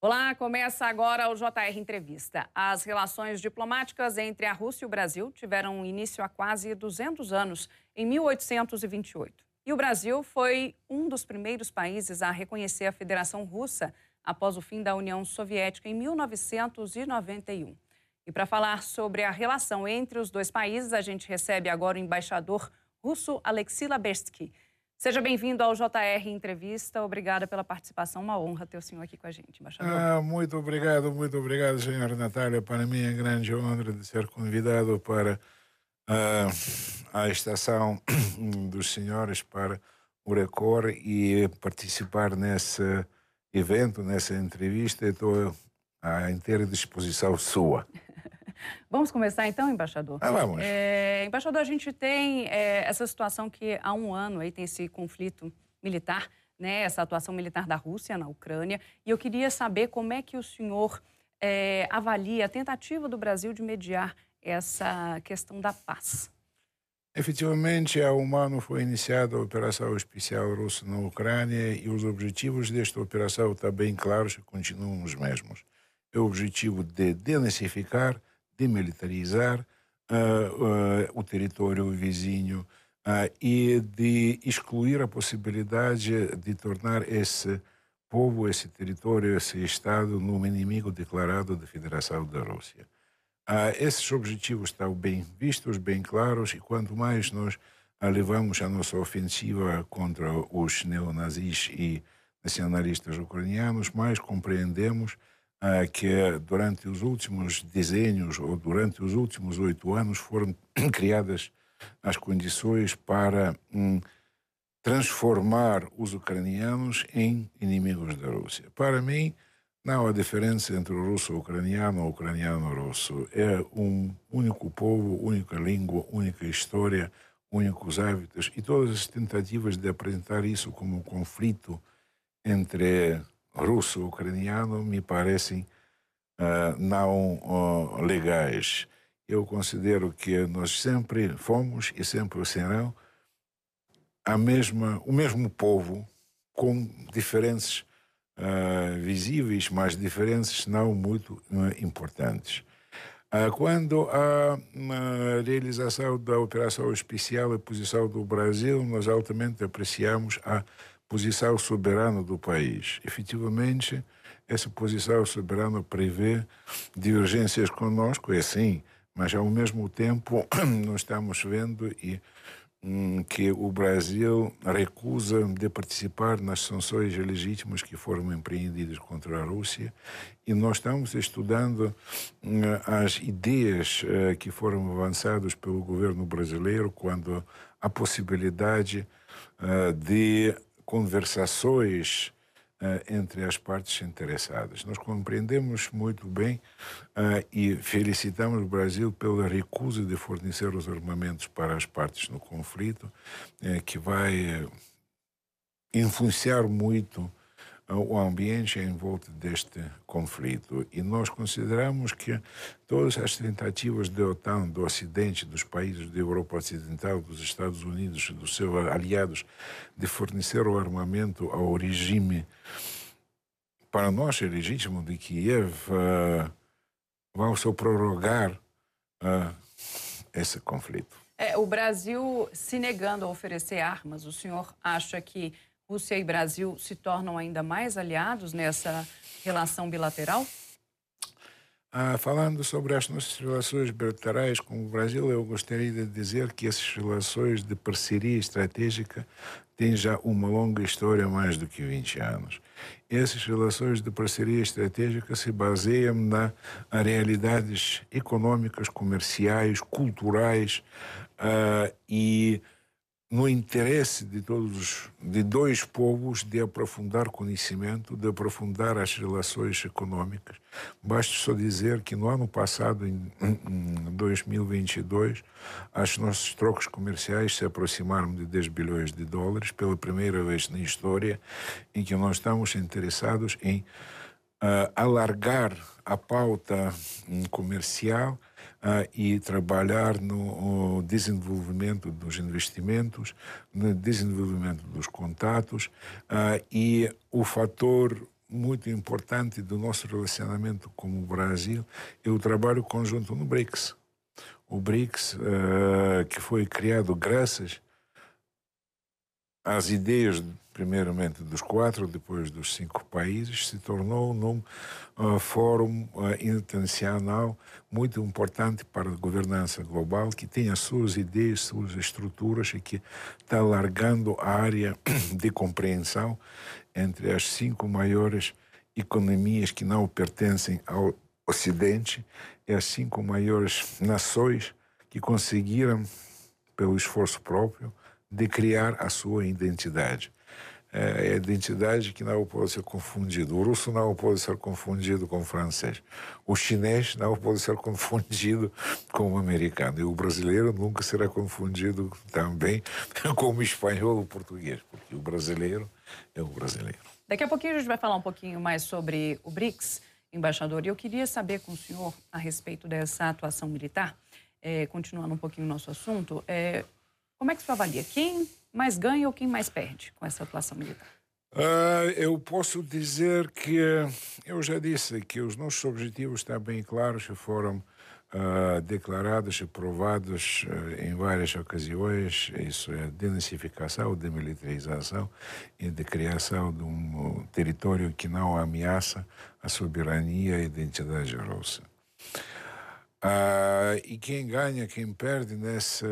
Olá, começa agora o JR Entrevista. As relações diplomáticas entre a Rússia e o Brasil tiveram início há quase 200 anos, em 1828. E o Brasil foi um dos primeiros países a reconhecer a Federação Russa após o fim da União Soviética em 1991. E para falar sobre a relação entre os dois países, a gente recebe agora o embaixador russo Alexei Labersky. Seja bem-vindo ao JR Entrevista. Obrigada pela participação. Uma honra ter o senhor aqui com a gente, embaixador. Ah, muito obrigado, muito obrigado, senhora Natália. Para mim é grande honra de ser convidado para ah, a estação dos senhores para o Record e participar nesse evento, nessa entrevista. Estou à inteira disposição sua. Vamos começar então, embaixador? Ah, vamos. É, embaixador, a gente tem é, essa situação que há um ano aí tem esse conflito militar, né, essa atuação militar da Rússia na Ucrânia, e eu queria saber como é que o senhor é, avalia a tentativa do Brasil de mediar essa questão da paz. Efetivamente, há um ano foi iniciada a Operação Especial Russa na Ucrânia e os objetivos desta operação estão bem claros e continuam os mesmos. É o objetivo de denazificar, demilitarizar uh, uh, o território vizinho uh, e de excluir a possibilidade de tornar esse povo, esse território, esse Estado num inimigo declarado da Federação da Rússia. esses objetivos estão bem vistos, bem claros, e quanto mais nós levamos a nossa ofensiva contra os neonazis e nacionalistas ucranianos, mais compreendemos que durante os últimos desenhos ou durante os últimos oito anos foram criadas as condições para hum, transformar os ucranianos em inimigos da Rússia. Para mim, não há diferença entre o russo ucraniano ou ucraniano russo. É um único povo, única língua, única história, únicos hábitos e todas as tentativas de apresentar isso como um conflito entre russo-ucraniano me parecem uh, não uh, legais. Eu considero que nós sempre fomos e sempre serão a mesma, o mesmo povo com diferenças uh, visíveis, mas diferenças não muito importantes. Quando a realização da operação especial e posição do Brasil, nós altamente apreciamos a posição soberana do país. Efetivamente, essa posição soberana prevê divergências conosco, é sim, mas ao mesmo tempo nós estamos vendo e hum, que o Brasil recusa de participar nas sanções legítimas que foram empreendidas contra a Rússia e nós estamos estudando hum, as ideias uh, que foram avançadas pelo governo brasileiro quando a possibilidade uh, de conversações uh, entre as partes interessadas. Nós compreendemos muito bem uh, e felicitamos o Brasil pela recusa de fornecer os armamentos para as partes no conflito, uh, que vai influenciar muito o ambiente em volta deste conflito. E nós consideramos que todas as tentativas da OTAN, do Ocidente, dos países da Europa Ocidental, dos Estados Unidos, dos seus aliados, de fornecer o armamento ao regime, para nós é legítimo, de Kiev, uh, vão só prorrogar uh, esse conflito. É, o Brasil se negando a oferecer armas, o senhor acha que Rússia e Brasil se tornam ainda mais aliados nessa relação bilateral? Ah, falando sobre as nossas relações bilaterais com o Brasil, eu gostaria de dizer que essas relações de parceria estratégica têm já uma longa história, mais do que 20 anos. Essas relações de parceria estratégica se baseiam na realidades econômicas, comerciais, culturais uh, e no interesse de todos, de dois povos, de aprofundar conhecimento, de aprofundar as relações econômicas. Basta só dizer que no ano passado, em, em 2022, as nossas trocas comerciais se aproximaram de 10 bilhões de dólares, pela primeira vez na história, em que nós estamos interessados em uh, alargar a pauta um, comercial e trabalhar no desenvolvimento dos investimentos, no desenvolvimento dos contatos uh, e o fator muito importante do nosso relacionamento com o Brasil é o trabalho conjunto no BRICS. O BRICS, uh, que foi criado graças às ideias, primeiramente dos quatro, depois dos cinco países, se tornou num uh, fórum uh, internacional muito importante para a governança global, que tem as suas ideias, suas estruturas e que está alargando a área de compreensão entre as cinco maiores economias que não pertencem ao Ocidente e as cinco maiores nações que conseguiram, pelo esforço próprio, de criar a sua identidade. É a identidade que não pode ser confundida. O russo não pode ser confundido com o francês. O chinês não pode ser confundido com o americano. E o brasileiro nunca será confundido também com o espanhol ou o português, porque o brasileiro é o brasileiro. Daqui a pouquinho a gente vai falar um pouquinho mais sobre o BRICS, embaixador. E eu queria saber com o senhor a respeito dessa atuação militar, é, continuando um pouquinho o nosso assunto, é, como é que você avalia? Quem mais ganha ou quem mais perde com essa atuação militar? Uh, eu posso dizer que eu já disse que os nossos objetivos estão bem claros e foram uh, declarados e provados uh, em várias ocasiões. Isso é denazificação, demilitarização e de criação de um território que não ameaça a soberania e a identidade russa. Uh, e quem ganha, quem perde nesse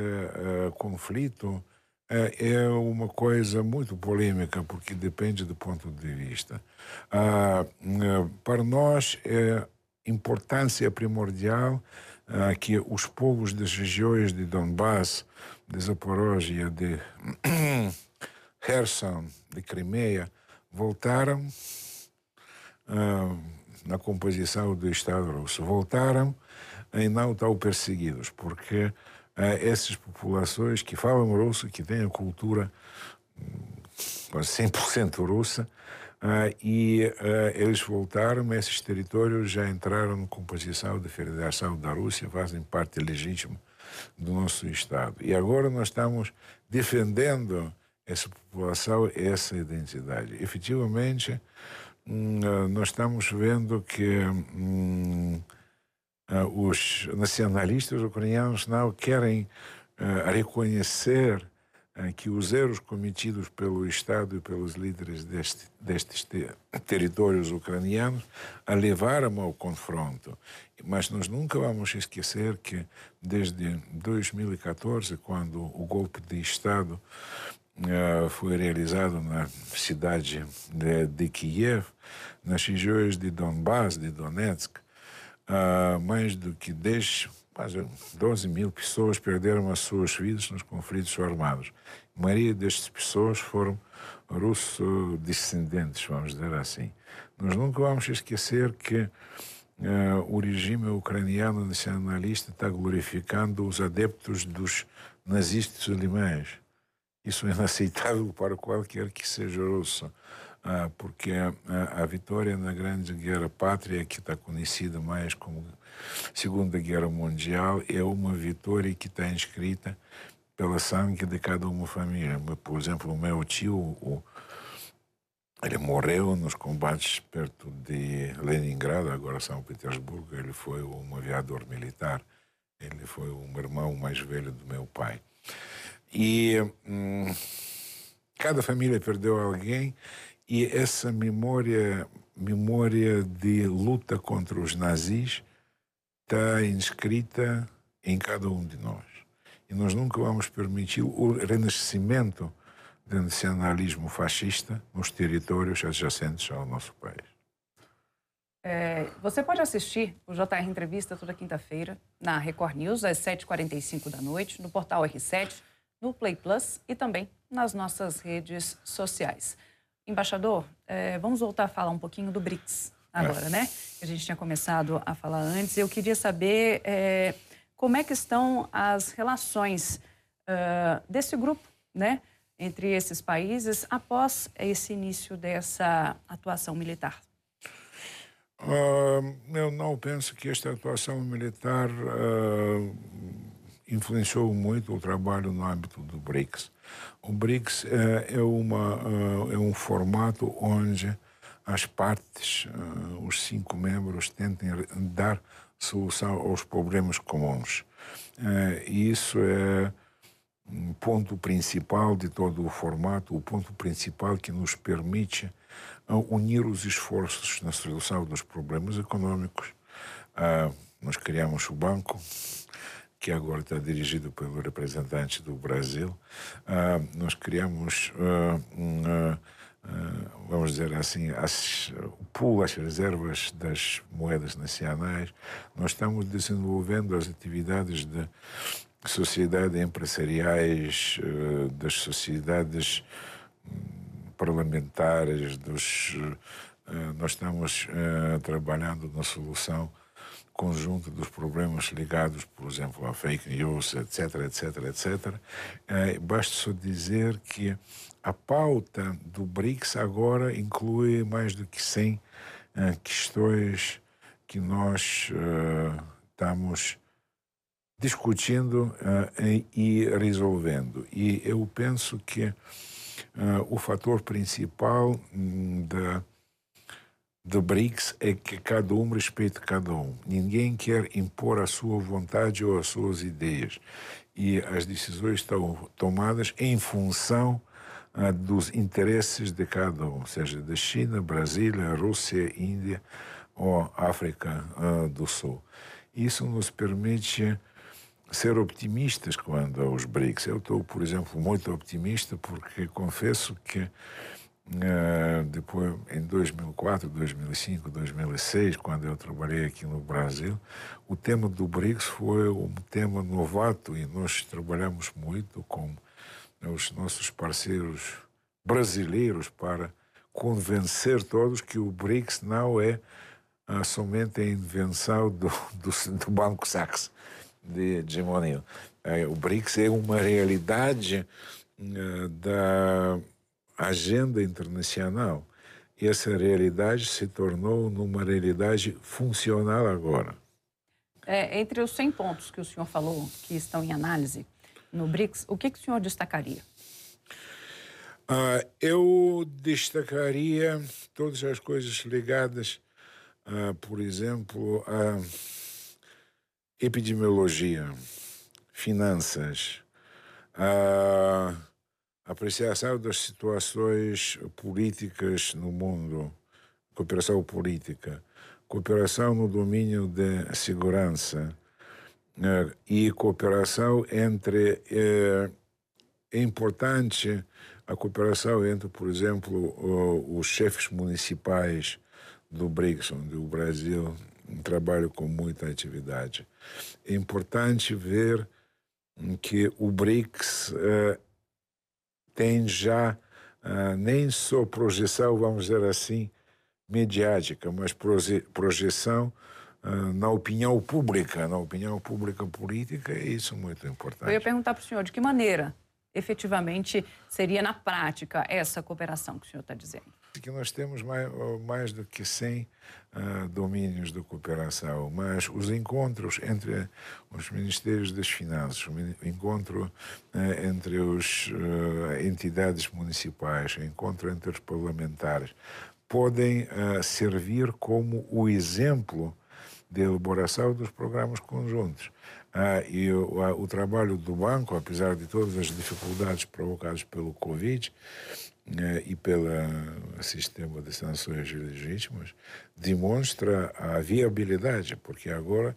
conflito é uma coisa muito polêmica, porque depende do ponto de vista. para nós, é importância primordial que os povos das regiões de Donbass, de Zaporozhia, de Kherson, de Crimeia, voltaram na composição do Estado russo. Voltaram em não tão perseguidos, porque eh, essas populações que falam russo, que têm a cultura hum, quase 100% russa, Uh, e uh, eles voltaram, esses territórios já entraram na composição da Federação da Rússia, fazem parte legítima do nosso Estado. E agora nós estamos defendendo essa população, essa identidade. Efetivamente, hum, nós estamos vendo que hum, os nacionalistas ucranianos não querem uh, reconhecer uh, que os erros cometidos pelo Estado e pelos líderes deste, destes te territórios ucranianos a levaram ao confronto. Mas nós nunca vamos esquecer que desde 2014, quando o golpe de Estado foi realizado na cidade de, de Kiev, nas regiões de Donbass, de Donetsk, Uh, mais do que 10, quase 12 mil pessoas perderam as suas vidas nos conflitos armados. A maioria destas pessoas foram russo-descendentes, vamos dizer assim. Nós nunca vamos esquecer que uh, o regime ucraniano nacionalista está glorificando os adeptos dos nazistas alemães. Isso é inaceitável para qualquer que seja russo. Ah, porque a, a, vitória na Grande Guerra Pátria, que está conhecida mais como Segunda Guerra Mundial, é uma vitória que está inscrita pela sangue de cada uma família. Por exemplo, o meu tio, o, ele morreu nos combates perto de Leningrado, agora São Petersburgo. Ele foi um aviador militar. Ele foi um irmão mais velho do meu pai. E hum, cada família perdeu alguém e essa memória, memória de luta contra os nazis está inscrita em cada um de nós. E nós nunca vamos permitir o renascimento do nacionalismo fascista nos territórios adjacentes ao nosso país. É, você pode assistir o JR Entrevista toda quinta-feira na Record News, às 7h45 da noite, no portal R7, no Play Plus e também nas nossas redes sociais. Embaixador, é, vamos voltar a falar um pouquinho do BRICS agora, é. né? Que a gente tinha começado a falar antes. Eu queria saber é, como é que estão as relações uh, desse grupo, né? Entre esses países após esse início dessa atuação militar. Uh, eu não penso que esta atuação militar uh, influenciou muito o trabalho no âmbito do BRICS. O BRICS é, é, uma, é um formato onde as partes, uh, os cinco membros, tentem dar solução aos problemas comuns. Isso é um ponto principal de todo o formato, o ponto principal que nos permite unir os esforços na solução dos problemas econômicos. nós criamos o banco, que agora está dirigido pelo representante do Brasil. nós criamos um ah, vamos dizer assim, as, o pool, as reservas das moedas nacionais. Nós estamos desenvolvendo as atividades de sociedade empresariais, ah, das sociedades hum, parlamentares, dos, ah, nós estamos trabalhando na solução conjunto dos problemas ligados, por exemplo, a fake news, etc, etc, etc. Basta só dizer que a pauta do BRICS agora inclui mais do que 100 uh, eh, questões que nós uh, estamos discutindo uh, e resolvendo. E eu penso que o fator principal um, da do BRICS é que cada um respeita cada um. Ninguém quer impor a sua vontade ou as suas ideias. E as decisões estão tomadas em função ah, dos interesses de cada um, seja da China, Brasília, Rússia, Índia ou África ah, do Sul. Isso nos permite ser optimistas quando aos BRICS. Eu estou, por exemplo, muito otimista porque confesso que uh, depois, em 2004, 2005, 2006, quando eu trabalhei aqui no Brasil, o tema do BRICS foi um tema novato e nós trabalhamos muito com os nossos parceiros brasileiros para convencer todos que o BRICS não é ah, somente a invenção do, do, do Banco Sachs de hegemonia. É, o BRICS é uma realidade ah, da agenda internacional. E essa realidade se tornou numa realidade funcional agora. É, entre os 100 pontos que o senhor falou que estão em análise, no BRICS, o que, que o senhor destacaria? Uh, eu destacaria todas as coisas ligadas, uh, por exemplo, a epidemiologia, finanças, a apreciação das situações políticas no mundo, cooperação política, cooperação no domínio da segurança, né, e cooperação entre. É, é importante a cooperação entre, por exemplo, os chefes municipais do BRICS, onde o Brasil trabalha com muita atividade. É importante ver que o BRICS uh, tem já uh, nem só projeção, vamos dizer assim, mediática, mas proje projeção ah, na opinião pública, na opinião pública política, é isso muito importante. Eu ia perguntar para o senhor de que maneira efetivamente seria na prática essa cooperação que o senhor está dizendo? Que nós temos mais, mais do que 100 uh, ah, domínios de cooperação, mas os encontros entre os Ministérios das Finanças, o encontro uh, entre as uh, entidades municipais, o encontro entre os parlamentares, podem servir como o exemplo de elaboração dos programas conjuntos. Ah, e o, o, trabalho do banco, apesar de todas as dificuldades provocadas pelo Covid eh, e pelo sistema de sanções legítimas, demonstra a viabilidade, porque agora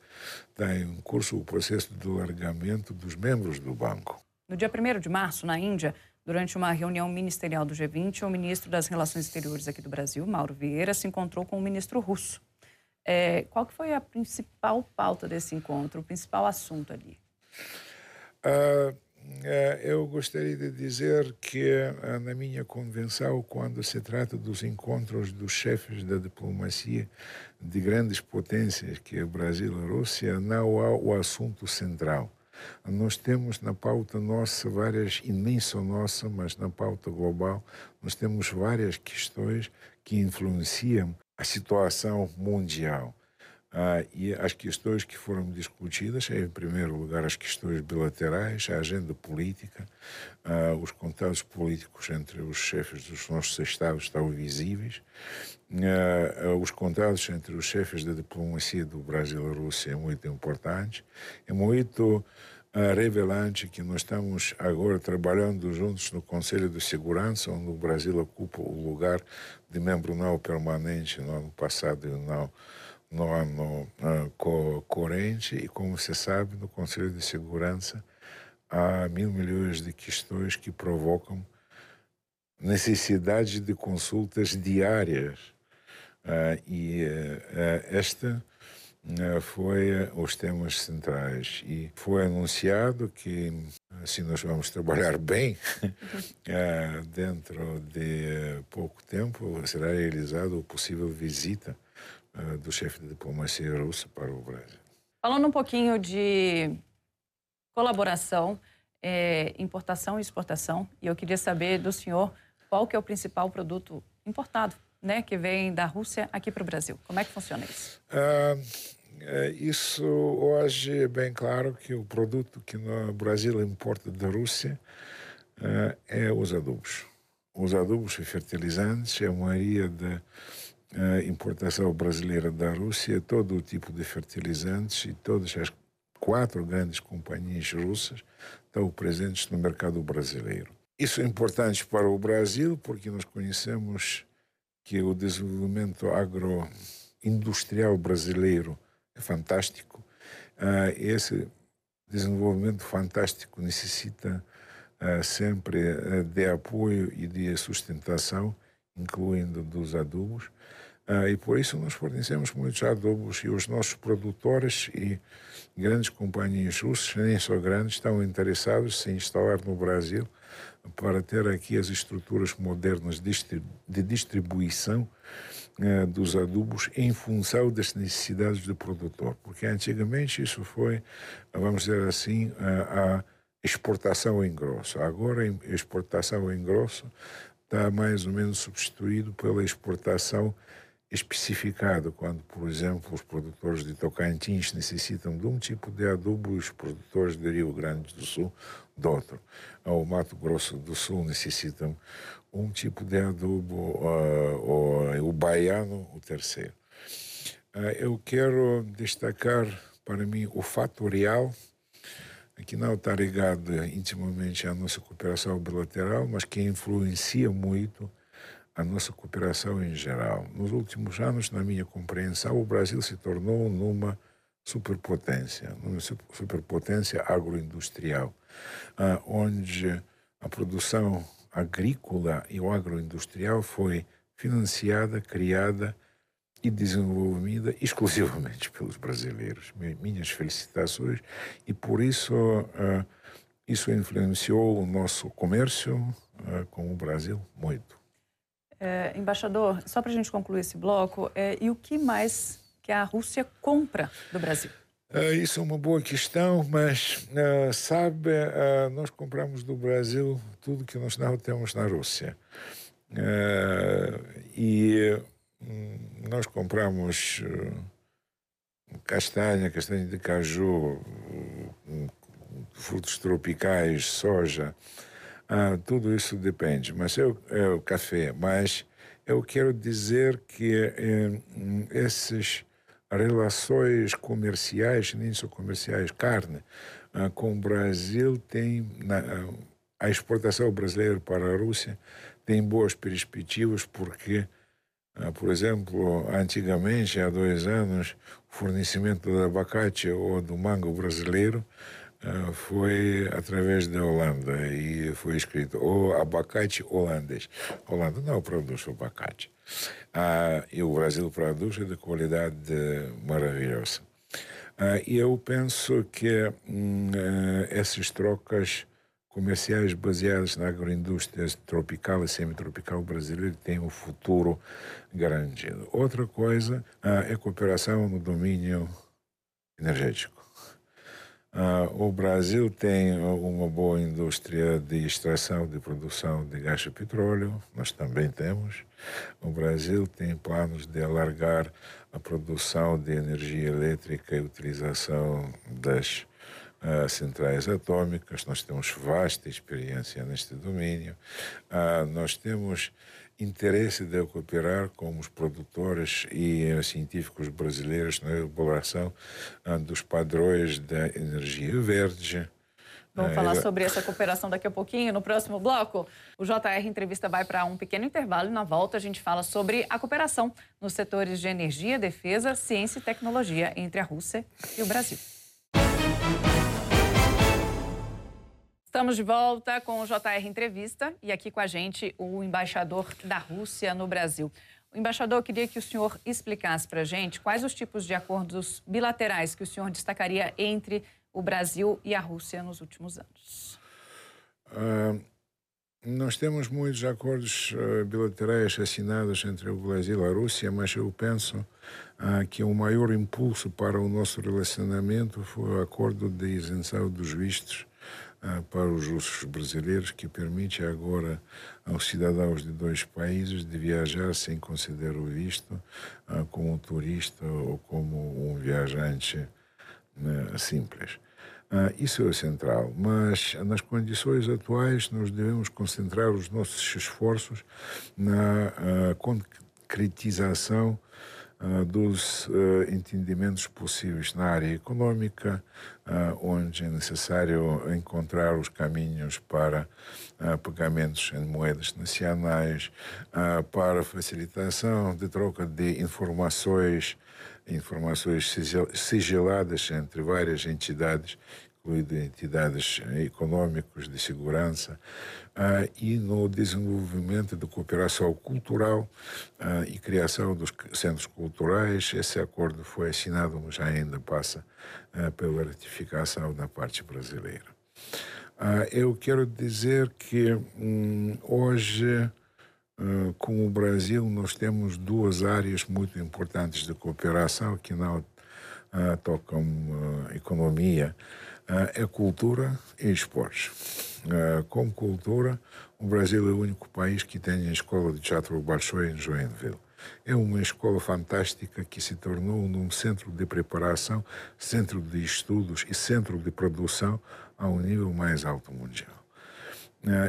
está em curso o processo de largamento dos membros do banco. No dia 1 de março, na Índia, durante uma reunião ministerial do G20, o ministro das Relações Exteriores aqui do Brasil, Mauro Vieira, se encontrou com o ministro russo. É, qual que foi a principal pauta desse encontro, o principal assunto ali? Uh, eu gostaria de dizer que uh, na minha convenção, quando se trata dos encontros dos chefes da diplomacia de grandes potências, que é Brasil e Rússia, não há o assunto central. Nós temos na pauta nossa várias, e nem só nossa, mas na pauta global, nós temos várias questões que influenciam a situação mundial. Ah, e as questões que foram discutidas, é, em primeiro lugar, as questões bilaterais, a agenda política, ah, os contatos políticos entre os chefes dos nossos Estados estão visíveis, ah, os contatos entre os chefes da diplomacia do Brasil e da Rússia é muito importante, é muito revelante que nós estamos agora trabalhando juntos no Conselho de Segurança, onde o Brasil ocupa o lugar de membro não permanente no ano passado e não no ano uh, corrente e, como você sabe, no Conselho de Segurança há mil milhões de questões que provocam necessidade de consultas diárias. Uh, e uh, esta foi os temas centrais e foi anunciado que assim nós vamos trabalhar bem dentro de pouco tempo será realizada a possível visita do chefe de diplomacia russa para o Brasil. Falando um pouquinho de colaboração, é, importação e exportação, e eu queria saber do senhor qual que é o principal produto importado, né, que vem da Rússia aqui para o Brasil. Como é que funciona isso? Uh, isso hoje é bem claro que o produto que no Brasil importa da Rússia é os adubos. Os adubos e fertilizantes é a maioria de a importação brasileira da Rússia, todo o tipo de fertilizantes e todas as quatro grandes companhias russas estão presentes no mercado brasileiro. Isso é importante para o Brasil porque nós conhecemos que o desenvolvimento agroindustrial brasileiro é fantástico. Uh, esse desenvolvimento fantástico necessita uh, sempre uh, de apoio e de sustentação, incluindo dos adubos. Ah, e por isso nós fornecemos muitos adubos e os nossos produtores e grandes companhias russas, nem só grandes, estão interessados em se instalar no Brasil para ter aqui as estruturas modernas de distribuição uh, dos adubos em função das necessidades do produtor. Porque antigamente isso foi, vamos dizer assim, a exportação em grosso. Agora a exportação em grosso está mais ou menos substituído pela exportação especificado quando, por exemplo, os produtores de Tocantins necessitam de um tipo de adubo e os produtores de Rio Grande do Sul de outro. O Mato Grosso do Sul necessitam um tipo de adubo, uh, o, o baiano, o terceiro. Uh, eu quero destacar para mim o fatorial, que não está ligado intimamente à nossa cooperação bilateral, mas que influencia muito a nossa cooperação em geral. Nos últimos anos, na minha compreensão, o Brasil se tornou numa superpotência, numa superpotência agroindustrial, ah, onde a produção agrícola e o agroindustrial foi financiada, criada e desenvolvida exclusivamente pelos brasileiros. Minhas felicitações e por isso uh, isso influenciou o nosso comércio uh, com o Brasil muito. É, embaixador, só para a gente concluir esse bloco, é, e o que mais que a Rússia compra do Brasil? É, isso é uma boa questão, mas uh, sabe, uh, nós compramos do Brasil tudo que nós não temos na Rússia. Uh, e nós compramos castanha, castanha de caju, frutos tropicais, soja, ah, tudo isso depende, mas eu, é o café. Mas eu quero dizer que eh, essas relações comerciais, nem só comerciais, carne, ah, com o Brasil tem na, a exportação brasileira para a Rússia tem boas perspectivas porque por exemplo, antigamente, há dois anos, o fornecimento do abacate ou do mango brasileiro ah, foi através da Holanda e foi escrito o abacate holandês. Holanda não produz abacate. Ah, e o Brasil produz de qualidade maravilhosa. Ah, e eu penso que hum, ah, essas trocas comerciais baseadas na agroindústria tropical e semitropical brasileira têm um futuro garantido. Outra coisa ah, é cooperação no domínio energético. Uh, o Brasil tem uma boa indústria de extração, de produção de gás e petróleo, nós também temos. O Brasil tem planos de alargar a produção de energia elétrica e utilização das uh, centrais atômicas. Nós temos vasta experiência neste domínio. Uh, nós temos interesse de cooperar com os produtores e uh, científicos brasileiros na elaboração dos padrões da energia verde. Vamos falar sobre essa cooperação daqui a pouquinho, no próximo bloco. O JR Entrevista vai para um pequeno intervalo e na volta a gente fala sobre a cooperação nos setores de energia, defesa, ciência e tecnologia entre a Rússia e o Brasil. Estamos de volta com o JR Entrevista e aqui com a gente o embaixador da Rússia no Brasil. O embaixador queria que o senhor explicasse para a gente quais os tipos de acordos bilaterais que o senhor destacaria entre o Brasil e a Rússia nos últimos anos. Uh, nós temos muitos acordos uh, bilaterais assinados entre o Brasil e a Rússia, mas eu penso uh, que o maior impulso para o nosso relacionamento foi o acordo de isenção dos vistos ah, para os russos brasileiros, que permite agora aos cidadãos de dois países de viajar sem conceder o visto ah, como turista ou como um viajante né, simples. Uh, isso é o central, mas nas condições atuais nós devemos concentrar os nossos esforços na concretização dos uh, entendimentos possíveis na área econômica, uh, onde é necessário encontrar os caminhos para pagamentos em moedas nacionais, para facilitação de troca de informações, informações sigiladas entre várias entidades incluindo entidades econômicas de segurança, uh, e no desenvolvimento de cooperação cultural uh, e criação dos centros culturais. Esse acordo foi assinado, mas ainda passa uh, pela ratificação da parte brasileira. eu quero dizer que um, hoje, com o Brasil, nós temos duas áreas muito importantes de cooperação que não tocam economia é cultura e esportes. Como cultura, o Brasil é o único país que tem a escola de teatro Bolshoi em Joinville. É uma escola fantástica que se tornou num centro de preparação, centro de estudos e centro de produção ao nível mais alto mundial.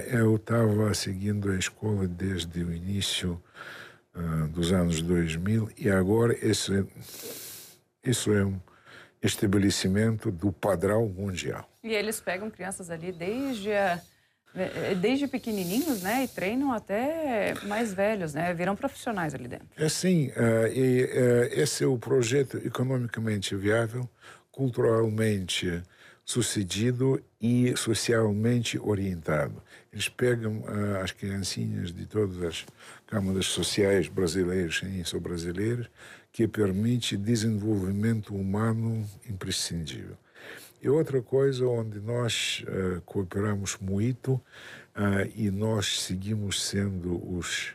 Eu estava seguindo a escola desde o início dos anos 2000 e agora isso, isso é um estabelecimento do padrão mundial. E eles pegam crianças ali desde a, eh, desde pequenininhos, né, e treinam até mais velhos, né, viram profissionais ali dentro. É sim, uh, e uh, esse é o projeto economicamente viável, culturalmente sucedido e socialmente orientado. Eles pegam uh, as criancinhas de todas as câmaras sociais brasileiras e são brasileiras que permite desenvolvimento humano imprescindível. E outra coisa onde nós uh, cooperamos muito uh, e nós seguimos sendo os,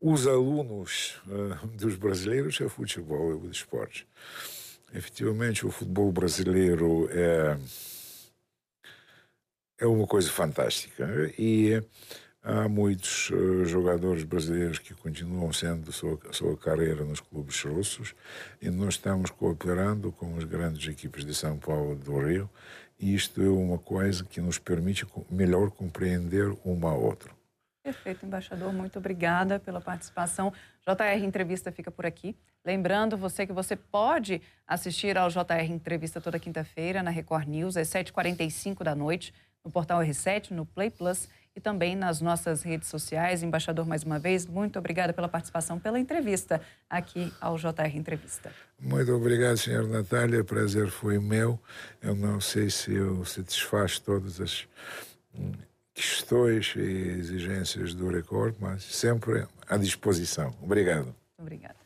os alunos uh, dos brasileiros é o futebol e o esporte. Efetivamente, o futebol brasileiro é, é uma coisa fantástica. E Há muitos uh, jogadores brasileiros que continuam sendo sua, sua carreira nos clubes russos e nós estamos cooperando com as grandes equipes de São Paulo e do Rio e isto é uma coisa que nos permite melhor compreender um ao outro. Perfeito, embaixador. Muito obrigada pela participação. JR Entrevista fica por aqui. Lembrando você que você pode assistir ao JR Entrevista toda quinta-feira na Record News, às 7h45 da noite, no portal R7, no Play Plus e também nas nossas redes sociais. Embaixador, mais uma vez, muito obrigada pela participação, pela entrevista aqui ao JR Entrevista. Muito obrigado, senhora Natália. O prazer foi meu. Eu não sei se eu satisfaço todas as hum, questões e exigências do recorde, mas sempre à disposição. Obrigado. Obrigada.